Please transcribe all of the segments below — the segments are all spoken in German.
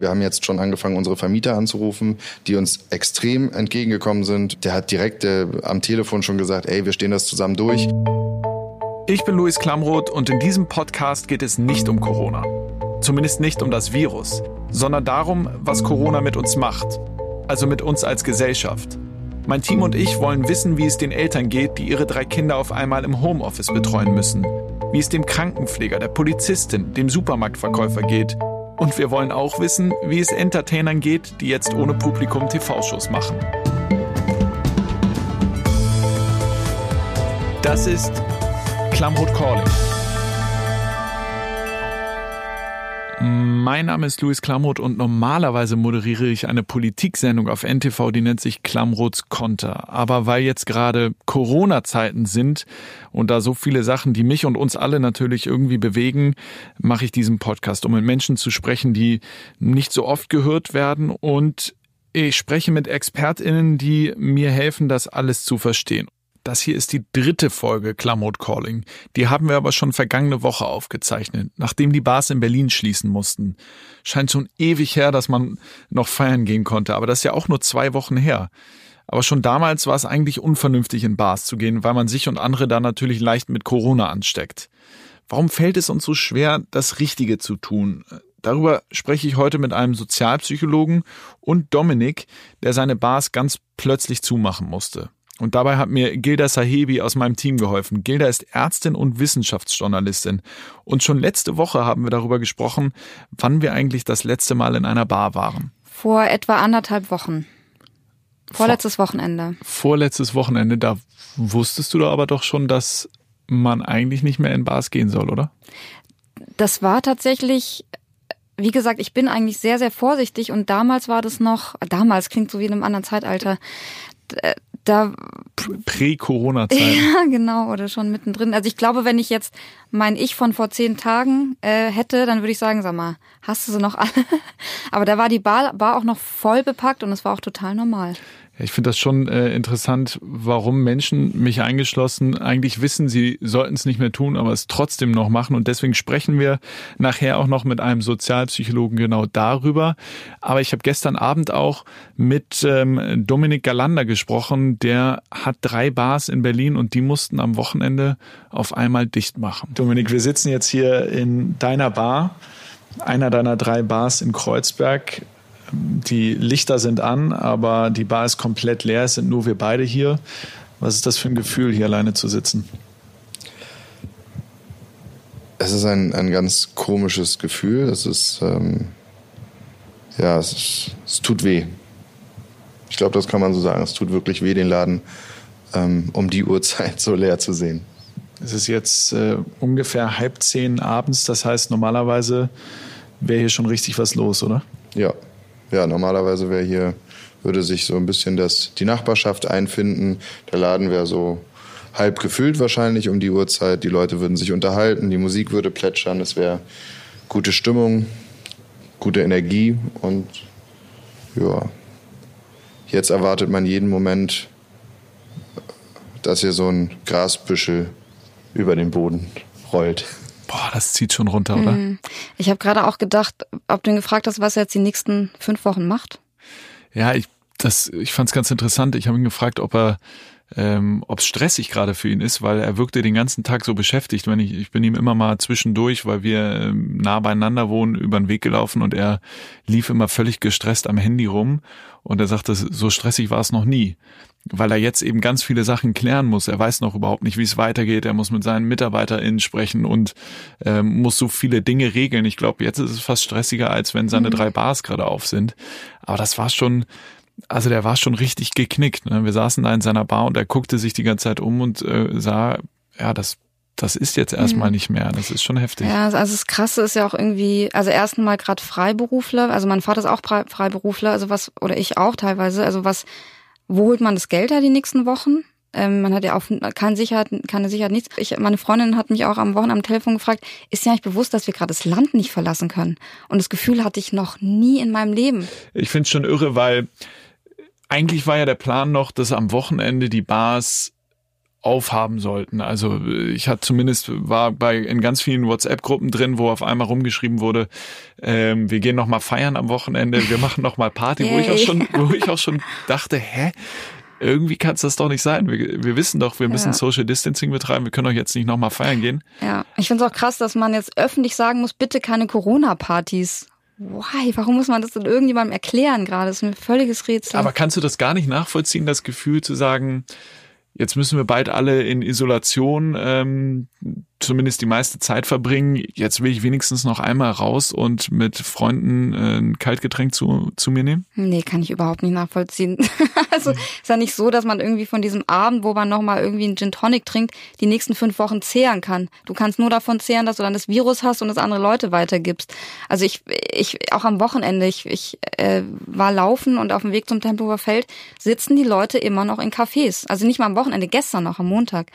Wir haben jetzt schon angefangen, unsere Vermieter anzurufen, die uns extrem entgegengekommen sind. Der hat direkt äh, am Telefon schon gesagt, ey, wir stehen das zusammen durch. Ich bin Luis Klamroth und in diesem Podcast geht es nicht um Corona. Zumindest nicht um das Virus, sondern darum, was Corona mit uns macht. Also mit uns als Gesellschaft. Mein Team und ich wollen wissen, wie es den Eltern geht, die ihre drei Kinder auf einmal im Homeoffice betreuen müssen. Wie es dem Krankenpfleger, der Polizistin, dem Supermarktverkäufer geht und wir wollen auch wissen, wie es Entertainern geht, die jetzt ohne Publikum TV-Shows machen. Das ist Klamroth Calling. Mein Name ist Luis Klamroth und normalerweise moderiere ich eine Politiksendung auf NTV, die nennt sich Klamroths Konter. Aber weil jetzt gerade Corona-Zeiten sind und da so viele Sachen, die mich und uns alle natürlich irgendwie bewegen, mache ich diesen Podcast, um mit Menschen zu sprechen, die nicht so oft gehört werden und ich spreche mit ExpertInnen, die mir helfen, das alles zu verstehen. Das hier ist die dritte Folge Klamot Calling. Die haben wir aber schon vergangene Woche aufgezeichnet, nachdem die Bars in Berlin schließen mussten. Scheint schon ewig her, dass man noch feiern gehen konnte, aber das ist ja auch nur zwei Wochen her. Aber schon damals war es eigentlich unvernünftig, in Bars zu gehen, weil man sich und andere da natürlich leicht mit Corona ansteckt. Warum fällt es uns so schwer, das Richtige zu tun? Darüber spreche ich heute mit einem Sozialpsychologen und Dominik, der seine Bars ganz plötzlich zumachen musste. Und dabei hat mir Gilda Sahebi aus meinem Team geholfen. Gilda ist Ärztin und Wissenschaftsjournalistin. Und schon letzte Woche haben wir darüber gesprochen, wann wir eigentlich das letzte Mal in einer Bar waren. Vor etwa anderthalb Wochen. Vorletztes Vor Wochenende. Vorletztes Wochenende. Da wusstest du da aber doch schon, dass man eigentlich nicht mehr in Bars gehen soll, oder? Das war tatsächlich wie gesagt, ich bin eigentlich sehr, sehr vorsichtig und damals war das noch, damals klingt so wie in einem anderen Zeitalter, da Prä-Corona-Zeit. Ja, genau, oder schon mittendrin. Also ich glaube, wenn ich jetzt mein Ich von vor zehn Tagen äh, hätte, dann würde ich sagen, sag mal, hast du sie noch alle? Aber da war die Bar, Bar auch noch voll bepackt und es war auch total normal. Ich finde das schon äh, interessant, warum Menschen, mich eingeschlossen, eigentlich wissen, sie sollten es nicht mehr tun, aber es trotzdem noch machen. Und deswegen sprechen wir nachher auch noch mit einem Sozialpsychologen genau darüber. Aber ich habe gestern Abend auch mit ähm, Dominik Galander gesprochen. Der hat drei Bars in Berlin und die mussten am Wochenende auf einmal dicht machen. Dominik, wir sitzen jetzt hier in deiner Bar einer deiner drei Bars in Kreuzberg. Die Lichter sind an, aber die Bar ist komplett leer. Es sind nur wir beide hier. Was ist das für ein Gefühl, hier alleine zu sitzen? Es ist ein, ein ganz komisches Gefühl. Es ist, ähm, ja, es, ist, es tut weh. Ich glaube, das kann man so sagen. Es tut wirklich weh, den Laden ähm, um die Uhrzeit so leer zu sehen. Es ist jetzt äh, ungefähr halb zehn abends. Das heißt, normalerweise wäre hier schon richtig was los, oder? Ja, ja, normalerweise wäre hier, würde sich so ein bisschen das, die Nachbarschaft einfinden. Der Laden wäre so halb gefüllt wahrscheinlich um die Uhrzeit. Die Leute würden sich unterhalten, die Musik würde plätschern, es wäre gute Stimmung, gute Energie und ja, jetzt erwartet man jeden Moment, dass hier so ein Grasbüschel über den Boden rollt. Boah, das zieht schon runter, oder? Mhm. Ich habe gerade auch gedacht, ob du ihn gefragt hast, was er jetzt die nächsten fünf Wochen macht. Ja, ich, das, ich fand es ganz interessant. Ich habe ihn gefragt, ob er ähm, ob es stressig gerade für ihn ist, weil er wirkte den ganzen Tag so beschäftigt. Wenn ich, ich bin ihm immer mal zwischendurch, weil wir ähm, nah beieinander wohnen, über den Weg gelaufen und er lief immer völlig gestresst am Handy rum und er sagte, so stressig war es noch nie weil er jetzt eben ganz viele Sachen klären muss. Er weiß noch überhaupt nicht, wie es weitergeht. Er muss mit seinen MitarbeiterInnen sprechen und äh, muss so viele Dinge regeln. Ich glaube, jetzt ist es fast stressiger, als wenn seine mhm. drei Bars gerade auf sind. Aber das war schon, also der war schon richtig geknickt. Ne? Wir saßen da in seiner Bar und er guckte sich die ganze Zeit um und äh, sah, ja, das das ist jetzt erstmal mhm. nicht mehr. Das ist schon heftig. Ja, also das Krasse ist ja auch irgendwie, also erstmal gerade Freiberufler, also mein Vater ist auch Freiberufler, also was, oder ich auch teilweise, also was wo holt man das Geld da die nächsten Wochen? Ähm, man hat ja auch keine Sicherheit, keine Sicherheit, nichts. Ich, meine Freundin hat mich auch am Wochenende am Telefon gefragt, ist ja nicht bewusst, dass wir gerade das Land nicht verlassen können? Und das Gefühl hatte ich noch nie in meinem Leben. Ich finde es schon irre, weil eigentlich war ja der Plan noch, dass am Wochenende die Bars aufhaben sollten. Also ich hatte zumindest war bei in ganz vielen WhatsApp-Gruppen drin, wo auf einmal rumgeschrieben wurde, ähm, wir gehen noch mal feiern am Wochenende, wir machen noch mal Party, wo ich auch schon, wo ich auch schon dachte, hä? Irgendwie kann es das doch nicht sein. Wir, wir wissen doch, wir müssen ja. Social Distancing betreiben. Wir können doch jetzt nicht noch mal feiern gehen. Ja, ich finde es auch krass, dass man jetzt öffentlich sagen muss, bitte keine Corona-Partys. Why? Warum muss man das denn irgendjemandem erklären gerade? Das ist ein völliges Rätsel. Aber kannst du das gar nicht nachvollziehen, das Gefühl zu sagen, jetzt müssen wir bald alle in Isolation ähm, zumindest die meiste Zeit verbringen. Jetzt will ich wenigstens noch einmal raus und mit Freunden äh, ein Kaltgetränk zu, zu mir nehmen? Nee, kann ich überhaupt nicht nachvollziehen. also mhm. ist ja nicht so, dass man irgendwie von diesem Abend, wo man nochmal irgendwie einen Gin Tonic trinkt, die nächsten fünf Wochen zehren kann. Du kannst nur davon zehren, dass du dann das Virus hast und es andere Leute weitergibst. Also ich, ich auch am Wochenende, ich, ich äh, war laufen und auf dem Weg zum Tempelhofer Feld sitzen die Leute immer noch in Cafés. Also nicht mal am Wochenende, gestern noch, am Montag.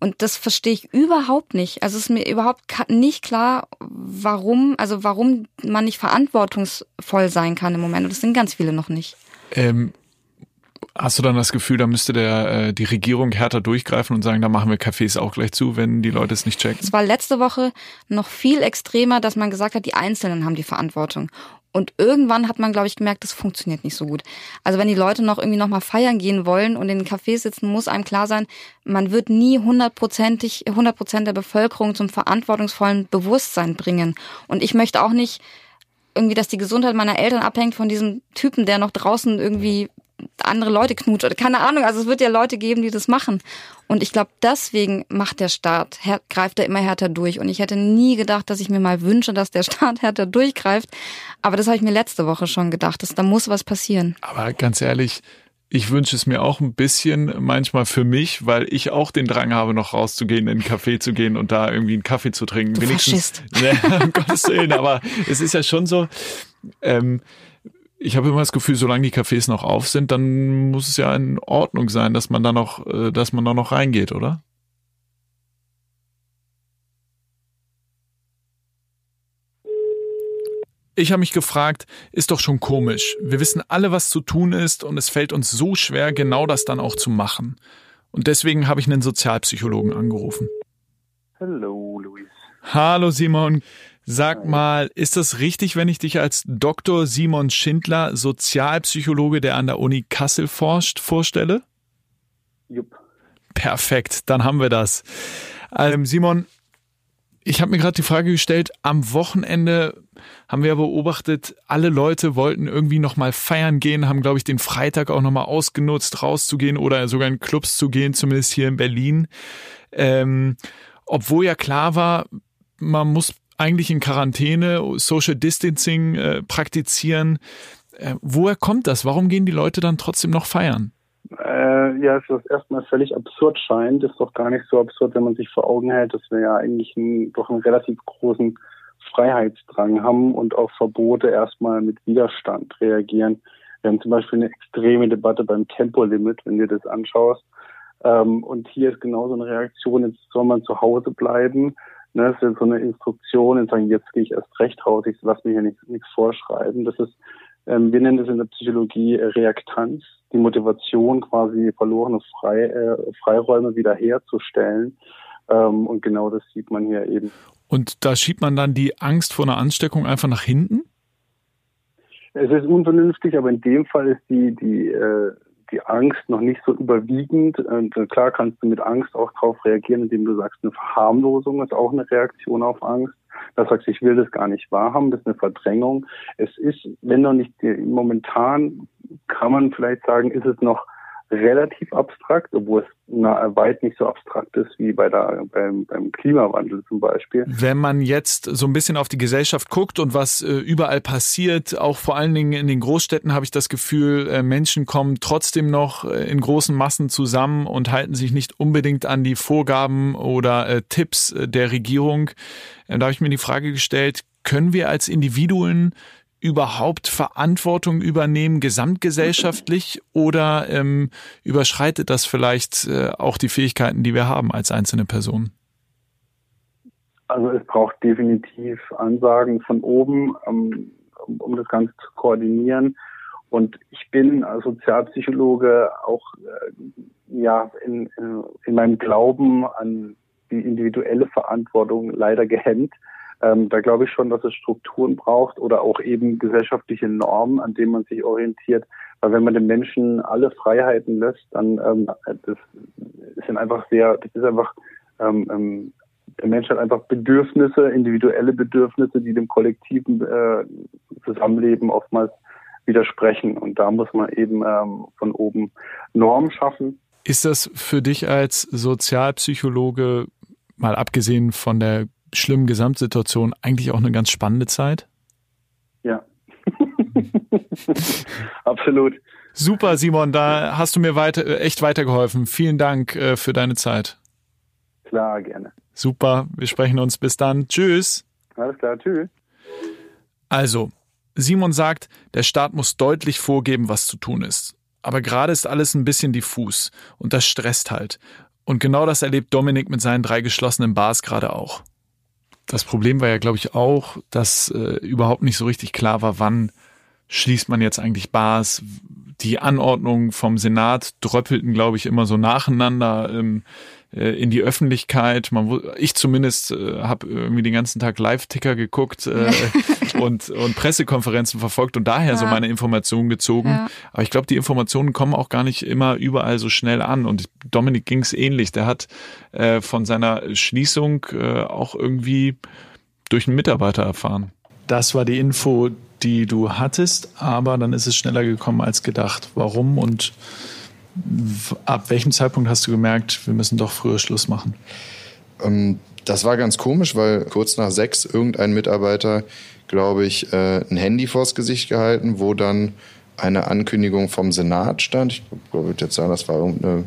Und das verstehe ich überhaupt nicht. Also es ist mir überhaupt nicht klar, warum, also warum man nicht verantwortungsvoll sein kann im Moment. Und das sind ganz viele noch nicht. Ähm, hast du dann das Gefühl, da müsste der äh, die Regierung härter durchgreifen und sagen, da machen wir Cafés auch gleich zu, wenn die Leute es nicht checken? Es war letzte Woche noch viel extremer, dass man gesagt hat, die Einzelnen haben die Verantwortung. Und irgendwann hat man, glaube ich, gemerkt, das funktioniert nicht so gut. Also wenn die Leute noch irgendwie noch mal feiern gehen wollen und in den Cafés sitzen, muss einem klar sein, man wird nie hundertprozentig, hundert Prozent der Bevölkerung zum verantwortungsvollen Bewusstsein bringen. Und ich möchte auch nicht irgendwie, dass die Gesundheit meiner Eltern abhängt von diesem Typen, der noch draußen irgendwie andere Leute knutscht oder keine Ahnung. Also es wird ja Leute geben, die das machen. Und ich glaube, deswegen macht der Staat, greift er immer härter durch. Und ich hätte nie gedacht, dass ich mir mal wünsche, dass der Staat härter durchgreift. Aber das habe ich mir letzte Woche schon gedacht. Dass, da muss was passieren. Aber ganz ehrlich, ich wünsche es mir auch ein bisschen manchmal für mich, weil ich auch den Drang habe, noch rauszugehen, in einen Café zu gehen und da irgendwie einen Kaffee zu trinken. Du Wenigstens. Ja, um Gottes Willen, aber es ist ja schon so. Ähm, ich habe immer das Gefühl, solange die Cafés noch auf sind, dann muss es ja in Ordnung sein, dass man da noch, äh, dass man da noch reingeht, oder? Ich habe mich gefragt, ist doch schon komisch. Wir wissen alle, was zu tun ist und es fällt uns so schwer, genau das dann auch zu machen. Und deswegen habe ich einen Sozialpsychologen angerufen. Hallo, Luis. Hallo, Simon. Sag mal, ist das richtig, wenn ich dich als Dr. Simon Schindler, Sozialpsychologe, der an der Uni Kassel forscht, vorstelle? Jupp. Perfekt, dann haben wir das. Ähm, Simon, ich habe mir gerade die Frage gestellt, am Wochenende haben wir beobachtet, alle Leute wollten irgendwie nochmal feiern gehen, haben, glaube ich, den Freitag auch nochmal ausgenutzt, rauszugehen oder sogar in Clubs zu gehen, zumindest hier in Berlin. Ähm, obwohl ja klar war, man muss eigentlich in Quarantäne, Social Distancing äh, praktizieren. Äh, woher kommt das? Warum gehen die Leute dann trotzdem noch feiern? Äh, ja, es ist erstmal völlig absurd scheint, ist doch gar nicht so absurd, wenn man sich vor Augen hält, dass wir ja eigentlich einen, doch einen relativ großen Freiheitsdrang haben und auf Verbote erstmal mit Widerstand reagieren. Wir haben zum Beispiel eine extreme Debatte beim Tempolimit, wenn du das anschaust. Ähm, und hier ist genauso eine Reaktion, jetzt soll man zu Hause bleiben. Ne, das ist so eine Instruktion und sagen, jetzt gehe ich erst recht raus, ich lasse mir hier nichts, nichts vorschreiben. Das ist, ähm, wir nennen das in der Psychologie äh, Reaktanz, die Motivation, quasi verlorene Frei, äh, Freiräume wiederherzustellen. Ähm, und genau das sieht man hier eben. Und da schiebt man dann die Angst vor einer Ansteckung einfach nach hinten? Es ist unvernünftig, aber in dem Fall ist die, die äh, die Angst noch nicht so überwiegend. Und äh, klar kannst du mit Angst auch darauf reagieren, indem du sagst, eine Verharmlosung ist auch eine Reaktion auf Angst. Da sagst du, ich will das gar nicht wahrhaben, das ist eine Verdrängung. Es ist, wenn noch nicht momentan, kann man vielleicht sagen, ist es noch relativ abstrakt, obwohl es weit nicht so abstrakt ist wie bei der, beim, beim Klimawandel zum Beispiel. Wenn man jetzt so ein bisschen auf die Gesellschaft guckt und was äh, überall passiert, auch vor allen Dingen in den Großstädten habe ich das Gefühl, äh, Menschen kommen trotzdem noch äh, in großen Massen zusammen und halten sich nicht unbedingt an die Vorgaben oder äh, Tipps äh, der Regierung. da habe ich mir die Frage gestellt, können wir als Individuen überhaupt Verantwortung übernehmen, gesamtgesellschaftlich, oder ähm, überschreitet das vielleicht äh, auch die Fähigkeiten, die wir haben als einzelne Person? Also es braucht definitiv Ansagen von oben, ähm, um, um das Ganze zu koordinieren. Und ich bin als Sozialpsychologe auch äh, ja in, in meinem Glauben an die individuelle Verantwortung leider gehemmt. Ähm, da glaube ich schon, dass es Strukturen braucht oder auch eben gesellschaftliche Normen, an denen man sich orientiert. Weil wenn man den Menschen alle Freiheiten lässt, dann ähm, das sind einfach sehr, das ist einfach ähm, ähm, der Mensch hat einfach Bedürfnisse, individuelle Bedürfnisse, die dem kollektiven äh, Zusammenleben oftmals widersprechen. Und da muss man eben ähm, von oben Normen schaffen. Ist das für dich als Sozialpsychologe, mal abgesehen von der schlimmen Gesamtsituation, eigentlich auch eine ganz spannende Zeit? Ja. Absolut. Super, Simon, da hast du mir weiter, echt weitergeholfen. Vielen Dank äh, für deine Zeit. Klar, gerne. Super, wir sprechen uns bis dann. Tschüss. Alles klar, tschüss. Also, Simon sagt, der Staat muss deutlich vorgeben, was zu tun ist. Aber gerade ist alles ein bisschen diffus und das stresst halt. Und genau das erlebt Dominik mit seinen drei geschlossenen Bars gerade auch. Das Problem war ja, glaube ich, auch, dass äh, überhaupt nicht so richtig klar war, wann schließt man jetzt eigentlich Bars. Die Anordnungen vom Senat dröppelten, glaube ich, immer so nacheinander. Ähm, äh, in die Öffentlichkeit. Man, ich zumindest äh, habe irgendwie den ganzen Tag Live-Ticker geguckt äh, und, und Pressekonferenzen verfolgt und daher ja. so meine Informationen gezogen. Ja. Aber ich glaube, die Informationen kommen auch gar nicht immer überall so schnell an. Und Dominik ging es ähnlich. Der hat äh, von seiner Schließung äh, auch irgendwie durch einen Mitarbeiter erfahren. Das war die Info, die du hattest, aber dann ist es schneller gekommen als gedacht. Warum und ab welchem Zeitpunkt hast du gemerkt, wir müssen doch früher Schluss machen? Ähm, das war ganz komisch, weil kurz nach sechs irgendein Mitarbeiter, glaube ich, äh, ein Handy vors Gesicht gehalten, wo dann eine Ankündigung vom Senat stand. Ich würde jetzt sagen, das war irgendeine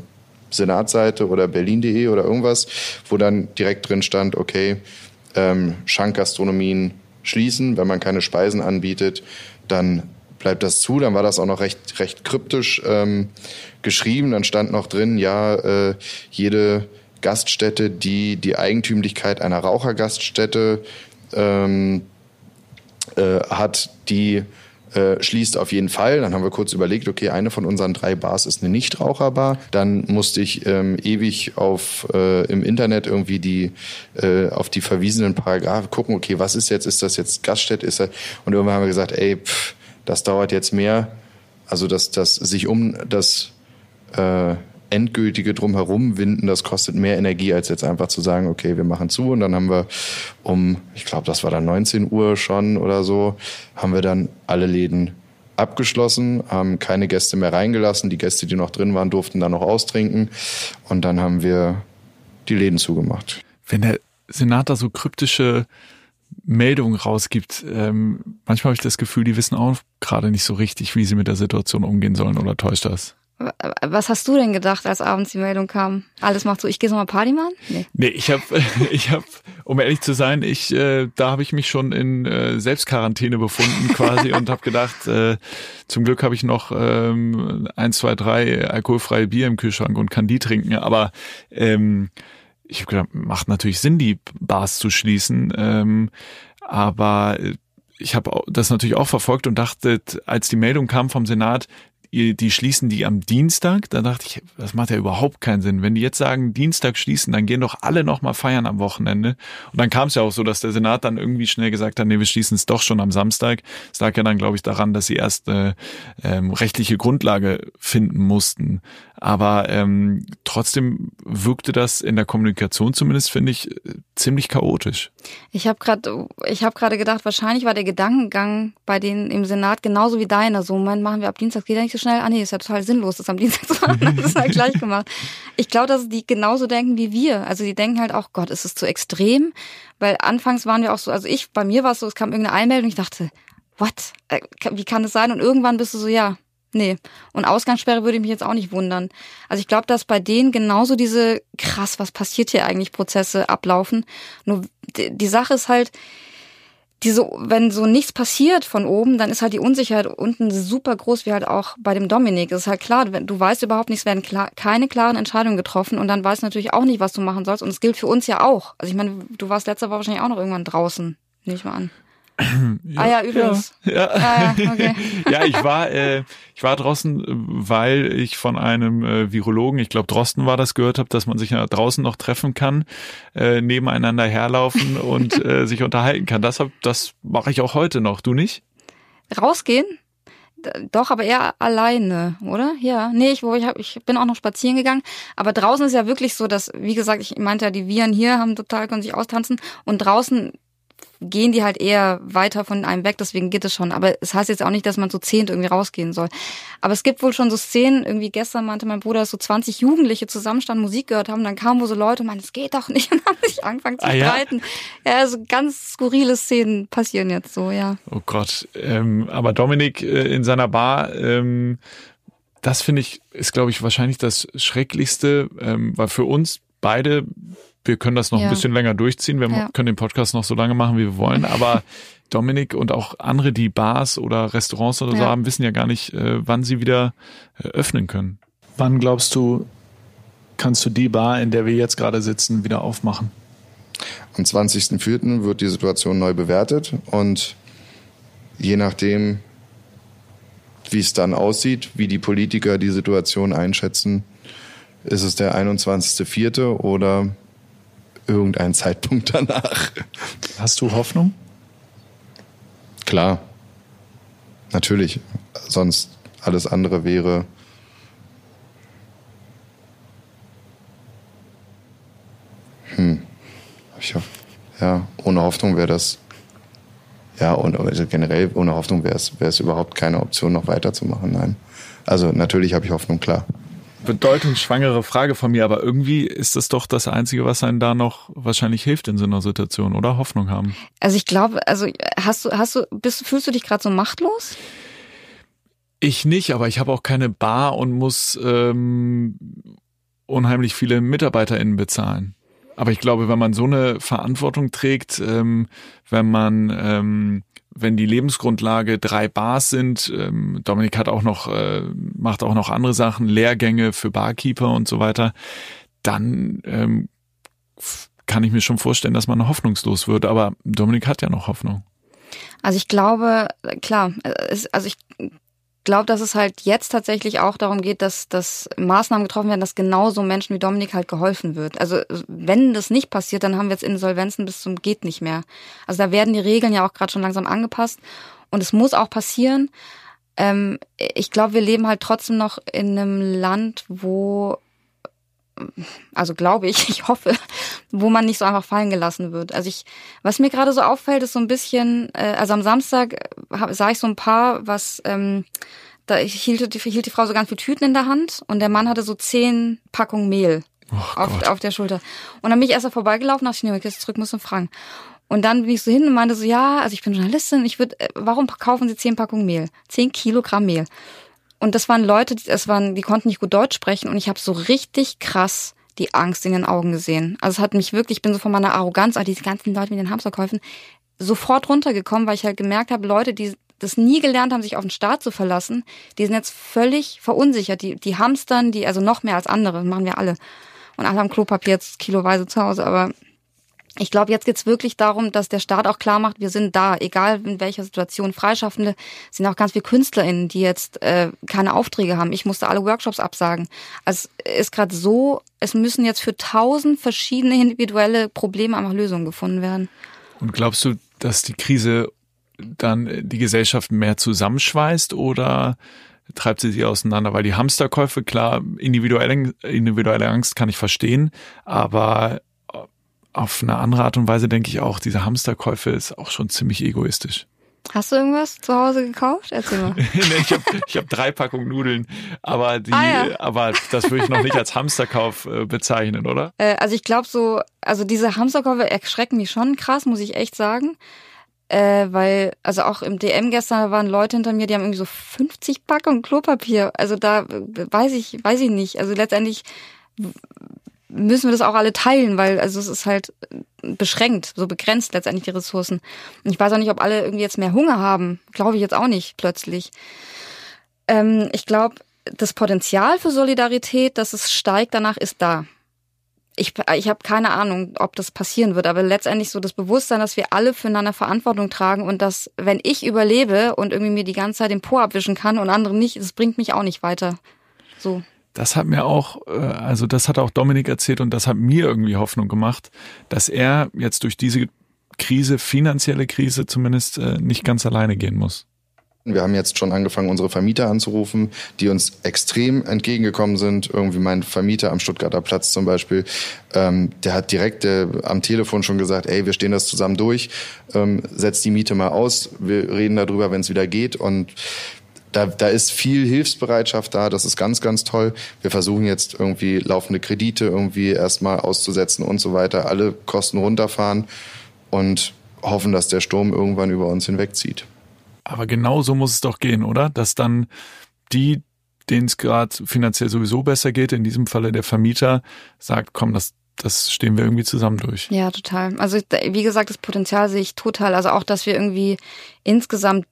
Senatsseite oder berlin.de oder irgendwas, wo dann direkt drin stand, okay, ähm, Schankgastronomien schließen, wenn man keine Speisen anbietet, dann bleibt das zu. Dann war das auch noch recht, recht kryptisch ähm, geschrieben. Dann stand noch drin, ja, äh, jede Gaststätte, die die Eigentümlichkeit einer Rauchergaststätte ähm, äh, hat, die äh, schließt auf jeden Fall. Dann haben wir kurz überlegt, okay, eine von unseren drei Bars ist eine Nichtraucherbar. Dann musste ich ähm, ewig auf äh, im Internet irgendwie die äh, auf die verwiesenen Paragraphen gucken, okay, was ist jetzt? Ist das jetzt Gaststätte? Ist das? Und irgendwann haben wir gesagt, ey, pff, das dauert jetzt mehr. Also dass das sich um das äh, endgültige drumherum winden, das kostet mehr Energie, als jetzt einfach zu sagen, okay, wir machen zu. Und dann haben wir um, ich glaube, das war dann 19 Uhr schon oder so, haben wir dann alle Läden abgeschlossen, haben keine Gäste mehr reingelassen. Die Gäste, die noch drin waren, durften dann noch austrinken. Und dann haben wir die Läden zugemacht. Wenn der Senator so kryptische Meldungen rausgibt, ähm, manchmal habe ich das Gefühl, die wissen auch gerade nicht so richtig, wie sie mit der Situation umgehen sollen oder täuscht das? Was hast du denn gedacht, als abends die Meldung kam? Alles macht so, ich gehe so mal Party machen? Nee, nee ich habe, ich hab, um ehrlich zu sein, ich, äh, da habe ich mich schon in äh, Selbstquarantäne befunden quasi und habe gedacht, äh, zum Glück habe ich noch ähm, ein, zwei, drei alkoholfreie Bier im Kühlschrank und kann die trinken. Aber ähm, ich habe gedacht, macht natürlich Sinn, die Bars zu schließen. Ähm, aber ich habe das natürlich auch verfolgt und dachte, als die Meldung kam vom Senat, die schließen die am Dienstag. Da dachte ich, das macht ja überhaupt keinen Sinn. Wenn die jetzt sagen, Dienstag schließen, dann gehen doch alle nochmal feiern am Wochenende. Und dann kam es ja auch so, dass der Senat dann irgendwie schnell gesagt hat, nee, wir schließen es doch schon am Samstag. Das lag ja dann, glaube ich, daran, dass sie erst äh, ähm, rechtliche Grundlage finden mussten. Aber ähm, trotzdem wirkte das in der Kommunikation zumindest, finde ich, ziemlich chaotisch. Ich habe gerade ich habe gerade gedacht, wahrscheinlich war der Gedankengang bei denen im Senat genauso wie deiner. So, Moment, machen wir ab Dienstag, geht ja nicht so schnell. Ah nee, ist ja total sinnlos, das am Dienstag zu machen. Das ist halt gleich gemacht. Ich glaube, dass die genauso denken wie wir. Also die denken halt auch, Gott, ist es zu extrem? Weil anfangs waren wir auch so, also ich, bei mir war es so, es kam irgendeine Einmeldung, ich dachte, what? Äh, wie kann das sein? Und irgendwann bist du so, ja, Nee. Und Ausgangssperre würde mich jetzt auch nicht wundern. Also ich glaube, dass bei denen genauso diese krass, was passiert hier eigentlich Prozesse ablaufen. Nur die Sache ist halt, diese, wenn so nichts passiert von oben, dann ist halt die Unsicherheit unten super groß, wie halt auch bei dem Dominik. Das ist halt klar, du weißt überhaupt nichts, werden klar, keine klaren Entscheidungen getroffen und dann weißt du natürlich auch nicht, was du machen sollst. Und es gilt für uns ja auch. Also ich meine, du warst letzte Woche wahrscheinlich auch noch irgendwann draußen, nehme ich mal an. Ja, ah ja, übrigens. Ja. Ah, ja, okay. ja ich war äh, ich war draußen, weil ich von einem äh, Virologen, ich glaube Drosten war das, gehört habe, dass man sich ja draußen noch treffen kann, äh, nebeneinander herlaufen und äh, sich unterhalten kann. Das, hab, das mache ich auch heute noch. Du nicht? Rausgehen? Doch, aber eher alleine, oder? Ja. Nee, ich, wo ich, hab, ich bin auch noch spazieren gegangen. Aber draußen ist ja wirklich so, dass, wie gesagt, ich meinte ja, die Viren hier haben total, können sich austanzen. Und draußen gehen die halt eher weiter von einem weg, deswegen geht es schon. Aber es heißt jetzt auch nicht, dass man so zehnt irgendwie rausgehen soll. Aber es gibt wohl schon so Szenen, irgendwie gestern meinte mein Bruder, dass so 20 Jugendliche zusammenstanden, Musik gehört haben, dann kamen wo so Leute und meinten, es geht doch nicht und haben sich angefangen zu ah, streiten. Ja? ja, so ganz skurrile Szenen passieren jetzt so, ja. Oh Gott. Ähm, aber Dominik äh, in seiner Bar, ähm, das finde ich, ist glaube ich wahrscheinlich das Schrecklichste, ähm, weil für uns beide wir können das noch ja. ein bisschen länger durchziehen. Wir ja. können den Podcast noch so lange machen, wie wir wollen. Aber Dominik und auch andere, die Bars oder Restaurants oder so haben, wissen ja gar nicht, äh, wann sie wieder äh, öffnen können. Wann glaubst du, kannst du die Bar, in der wir jetzt gerade sitzen, wieder aufmachen? Am 20.04. wird die Situation neu bewertet und je nachdem, wie es dann aussieht, wie die Politiker die Situation einschätzen, ist es der 21.04. oder irgendein Zeitpunkt danach. Hast du Hoffnung? Klar. Natürlich. Sonst alles andere wäre. Hm. Ja, ohne Hoffnung wäre das. Ja, und also generell ohne Hoffnung wäre es überhaupt keine Option, noch weiterzumachen. Nein. Also natürlich habe ich Hoffnung, klar bedeutungsschwangere Frage von mir, aber irgendwie ist das doch das Einzige, was einen da noch wahrscheinlich hilft in so einer Situation, oder? Hoffnung haben. Also ich glaube, also hast du, hast du, bist, fühlst du dich gerade so machtlos? Ich nicht, aber ich habe auch keine Bar und muss ähm, unheimlich viele MitarbeiterInnen bezahlen. Aber ich glaube, wenn man so eine Verantwortung trägt, ähm, wenn man ähm, wenn die Lebensgrundlage drei Bars sind, ähm, Dominik hat auch noch, äh, macht auch noch andere Sachen, Lehrgänge für Barkeeper und so weiter, dann ähm, kann ich mir schon vorstellen, dass man hoffnungslos wird. Aber Dominik hat ja noch Hoffnung. Also ich glaube, klar, also ich glaube, dass es halt jetzt tatsächlich auch darum geht, dass, dass Maßnahmen getroffen werden, dass genauso Menschen wie Dominik halt geholfen wird. Also wenn das nicht passiert, dann haben wir jetzt Insolvenzen bis zum geht nicht mehr. Also da werden die Regeln ja auch gerade schon langsam angepasst und es muss auch passieren. Ähm, ich glaube, wir leben halt trotzdem noch in einem Land, wo also glaube ich, ich hoffe, wo man nicht so einfach fallen gelassen wird. Also ich, was mir gerade so auffällt, ist so ein bisschen, äh, also am Samstag äh, sah ich so ein paar, was, ähm, da hielt die, hielt die Frau so ganz viele Tüten in der Hand und der Mann hatte so zehn Packungen Mehl oh auf, auf der Schulter. Und dann bin ich erst da vorbeigelaufen, dachte ich, nee, ich jetzt zurück muss und fragen. Und dann bin ich so hin und meinte so, ja, also ich bin Journalistin, ich würde, äh, warum kaufen Sie zehn Packungen Mehl? Zehn Kilogramm Mehl. Und das waren Leute, das waren, die konnten nicht gut Deutsch sprechen und ich habe so richtig krass die Angst in den Augen gesehen. Also es hat mich wirklich, ich bin so von meiner Arroganz, auch diese ganzen Leute mit den Hamsterkäufen, sofort runtergekommen, weil ich halt gemerkt habe, Leute, die das nie gelernt haben, sich auf den Staat zu verlassen, die sind jetzt völlig verunsichert. Die, die hamstern, die, also noch mehr als andere, machen wir alle. Und alle haben Klopapier jetzt kiloweise zu Hause, aber ich glaube, jetzt geht's wirklich darum, dass der Staat auch klar macht, wir sind da, egal in welcher Situation. Freischaffende sind auch ganz viele KünstlerInnen, die jetzt äh, keine Aufträge haben. Ich musste alle Workshops absagen. Also es ist gerade so, es müssen jetzt für tausend verschiedene individuelle Probleme einfach Lösungen gefunden werden. Und glaubst du, dass die Krise dann die Gesellschaft mehr zusammenschweißt oder treibt sie sie auseinander? Weil die Hamsterkäufe, klar, individuelle, individuelle Angst kann ich verstehen, aber auf eine andere Art und Weise denke ich auch, diese Hamsterkäufe ist auch schon ziemlich egoistisch. Hast du irgendwas zu Hause gekauft? Erzähl mal. nee, ich habe ich hab drei Packungen Nudeln, aber die, ah, ja. aber das würde ich noch nicht als Hamsterkauf äh, bezeichnen, oder? Äh, also ich glaube so, also diese Hamsterkäufe erschrecken mich schon krass, muss ich echt sagen. Äh, weil, also auch im DM gestern waren Leute hinter mir, die haben irgendwie so 50 Packungen Klopapier. Also da äh, weiß ich, weiß ich nicht. Also letztendlich müssen wir das auch alle teilen, weil also es ist halt beschränkt, so begrenzt letztendlich die Ressourcen. Und ich weiß auch nicht, ob alle irgendwie jetzt mehr Hunger haben. Glaube ich jetzt auch nicht plötzlich. Ähm, ich glaube, das Potenzial für Solidarität, dass es steigt danach, ist da. ich, ich habe keine Ahnung, ob das passieren wird, aber letztendlich so das Bewusstsein, dass wir alle füreinander Verantwortung tragen und dass, wenn ich überlebe und irgendwie mir die ganze Zeit den Po abwischen kann und andere nicht, das bringt mich auch nicht weiter. So. Das hat mir auch, äh, also das hat auch Dominik erzählt und das hat mir irgendwie Hoffnung gemacht, dass er jetzt durch diese Krise, finanzielle Krise zumindest, äh, nicht ganz alleine gehen muss. Wir haben jetzt schon angefangen, unsere Vermieter anzurufen, die uns extrem entgegengekommen sind. Irgendwie mein Vermieter am Stuttgarter Platz zum Beispiel, ähm, der hat direkt äh, am Telefon schon gesagt, ey, wir stehen das zusammen durch, ähm, setzt die Miete mal aus, wir reden darüber, wenn es wieder geht. Und da, da ist viel Hilfsbereitschaft da, das ist ganz, ganz toll. Wir versuchen jetzt irgendwie laufende Kredite irgendwie erstmal auszusetzen und so weiter, alle Kosten runterfahren und hoffen, dass der Sturm irgendwann über uns hinwegzieht. Aber genau so muss es doch gehen, oder? Dass dann die, denen es gerade finanziell sowieso besser geht, in diesem Falle der Vermieter, sagt, komm, das, das stehen wir irgendwie zusammen durch. Ja, total. Also wie gesagt, das Potenzial sehe ich total. Also auch, dass wir irgendwie insgesamt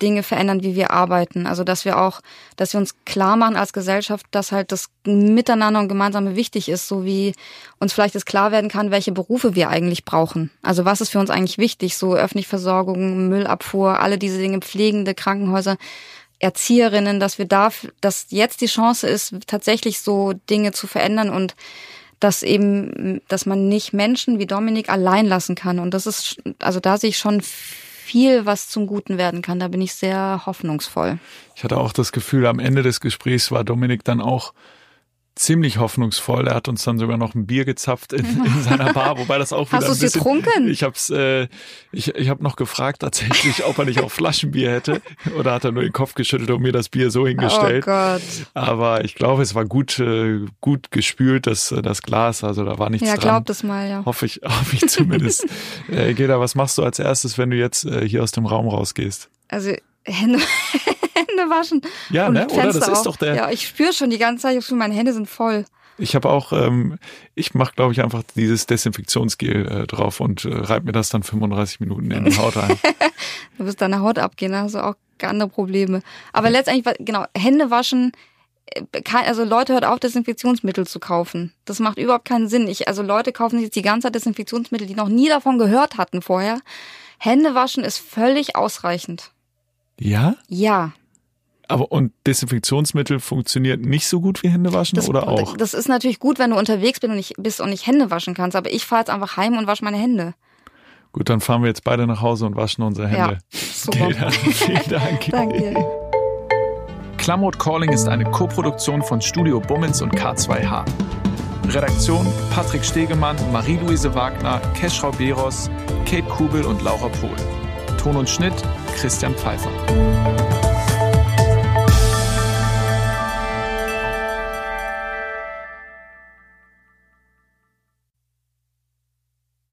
Dinge verändern, wie wir arbeiten. Also dass wir auch, dass wir uns klar machen als Gesellschaft, dass halt das Miteinander und Gemeinsame wichtig ist, so wie uns vielleicht es klar werden kann, welche Berufe wir eigentlich brauchen. Also was ist für uns eigentlich wichtig, so öffentliche Versorgung, Müllabfuhr, alle diese Dinge, pflegende Krankenhäuser. Erzieherinnen, dass wir da, dass jetzt die Chance ist, tatsächlich so Dinge zu verändern und dass eben, dass man nicht Menschen wie Dominik allein lassen kann. Und das ist, also da sehe ich schon viel, was zum Guten werden kann. Da bin ich sehr hoffnungsvoll. Ich hatte auch das Gefühl, am Ende des Gesprächs war Dominik dann auch ziemlich hoffnungsvoll. Er hat uns dann sogar noch ein Bier gezapft in, in seiner Bar, wobei das auch wieder Hast du es getrunken? Ich hab's, äh, ich, ich habe noch gefragt tatsächlich, ob er nicht auch Flaschenbier hätte oder hat er nur den Kopf geschüttelt und mir das Bier so hingestellt. Oh Gott. Aber ich glaube, es war gut, äh, gut gespült das das Glas, also da war nichts ja, dran. Ja, glaub das mal, ja. Hoffe ich, hoffe ich zumindest. äh, Geda, was machst du als erstes, wenn du jetzt äh, hier aus dem Raum rausgehst? Also Hände, Hände waschen. Ja, ne? Oder das ist doch der. Ja, ich spüre schon die ganze Zeit, ich spüre, meine Hände sind voll. Ich habe auch, ähm, ich mache, glaube ich, einfach dieses Desinfektionsgel äh, drauf und äh, reibe mir das dann 35 Minuten in die Haut ein. du wirst deine Haut abgehen, da hast du auch andere Probleme. Aber letztendlich, genau, Hände waschen, äh, also Leute hört auf, Desinfektionsmittel zu kaufen. Das macht überhaupt keinen Sinn. Ich, also Leute kaufen sich jetzt die ganze Zeit Desinfektionsmittel, die noch nie davon gehört hatten vorher. Hände waschen ist völlig ausreichend. Ja? Ja. Aber und Desinfektionsmittel funktioniert nicht so gut wie Hände waschen das, oder auch? Das ist natürlich gut, wenn du unterwegs bist und nicht, bist und nicht Hände waschen kannst. Aber ich fahre jetzt einfach heim und wasche meine Hände. Gut, dann fahren wir jetzt beide nach Hause und waschen unsere Hände. Ja, super. Okay, vielen Dank. Danke. Klamroth Calling ist eine Koproduktion von Studio Bummens und K2H. Redaktion Patrick Stegemann, Marie-Louise Wagner, Keschrau Beros, Kate Kubel und Laura Pohl. Ton und Schnitt Christian Pfeiffer.